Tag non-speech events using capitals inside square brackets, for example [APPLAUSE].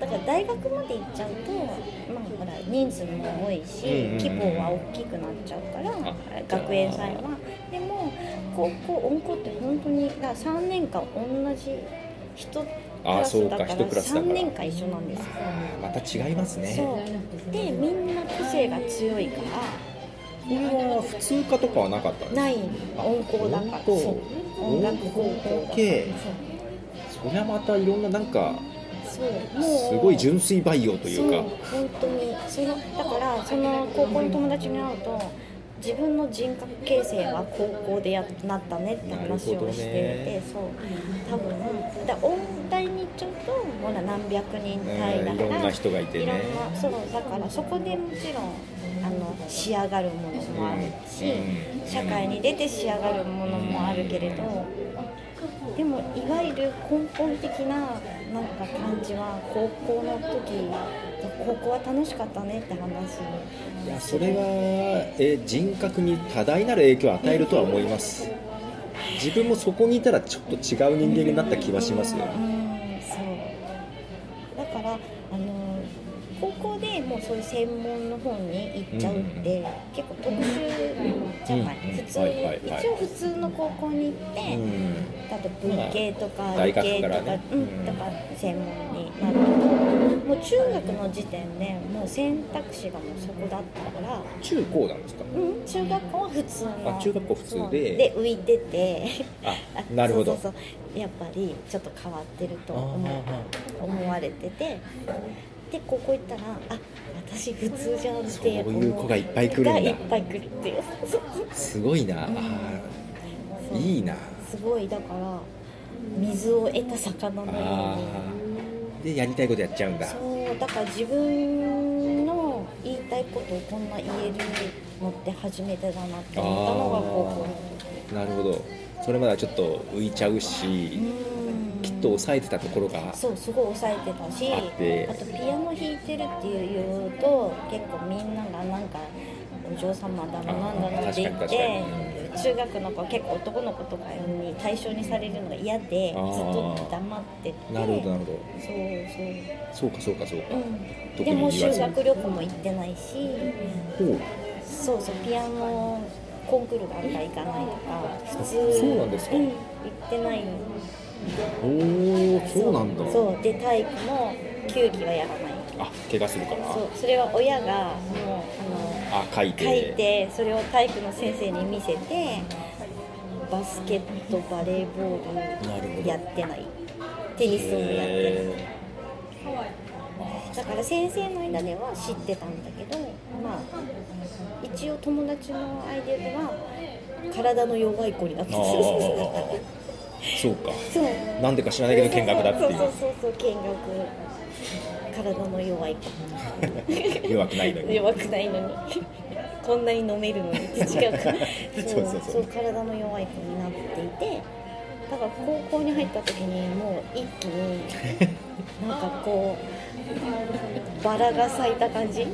だから大学まで行っちゃうと、まあ、ほら人数も多いし、規模は大きくなっちゃうから学園祭は。でも高校音校って本当にだ3年間同じ人あそうか1クラスだから。3年間一緒なんですよ。また違いますね。でみんな個性が強いからこれは普通科とかはなかったない。音校だから。音楽高校系。そりゃまたいろんななんかすごい純粋培養というか本当に。そのだからその高校の友達に会うと自分の人格形成は高校でやなったねって話をしていて、ねそう。多分だ音大に行っちゃうとほら何百人単位だから、うん。いろんな人がいてね。いろんなそうだからそこでもちろんあの仕上がるものもあるし、うん。社会に出て仕上がるものもあるけれど、でもいわゆる根本的ななんか感じは高校の時高校は楽しかったねって話。いやそれはえ人格に多大なる影響を与えるとは思います。自分もそこにいたらちょっと違う人間になった気はしますよ。うんそう。だからあの高校でもうそういう専門の方に行っちゃうって、結構特殊じゃない、うん普通、はいはいはい。一応普通の高校に行って、うん。だって文系とか理系とか,、ねうんうん。とか専門になるけどもう中学の時点でもう選択肢がもうそこだったから、中高なんですか？うん、中学校は普通のあ中学校普通で。で浮いてて。あ [LAUGHS] なるほど。そうそうそう。やっぱりちょっと変わってると思う思われててでここ行ったらあ私普通じゃんってそういう子がいっぱい来るんだ。がいっぱい来るっていう。すごいな。いいな。すごいだから水を得た魚のよあうに。ー。でやりたいことやっちゃうんだ。そうだから自分の言いたいことをこんな言えるのって初めてだなって思ったのが高校。の時なるほど。それまではちょっと浮いちゃうし。うんきっと抑えてたところがそうすごい抑えてたしあって。あとピアノ弾いてるっていうと結構みんながなんかお嬢様だのなんだのって言って中学の子は結構男の子とかに対象にされるのが嫌でずっと黙ってて。なるほどなるほど。そうそう。そうかそうかそうか、うん、特でも修学旅行も行ってないしほう。そうそうピアノコンクールがあるから行かないとか普通そうなんですかうん、行ってないおおそうなんだ。そうで体育も球技はやらない。あ怪我するから。そうそれは親がもうああ書いて。の書いてそれを体育の先生に見せてバスケットバレーボールやってない。テニスもやってない。へだから先生の間では知ってたんだけどまあ一応友達の間では体の弱い子になってーあたーそうか。そう。なんでか知らないけど見学だっていう。そうそうそうそう見学。体の弱い子弱くないのに弱くないのにこんなに飲めるのにって違うからそうそうそう体の弱い子になっていてだから高校に入った時にもう一気になんかこうバラが咲いた感じ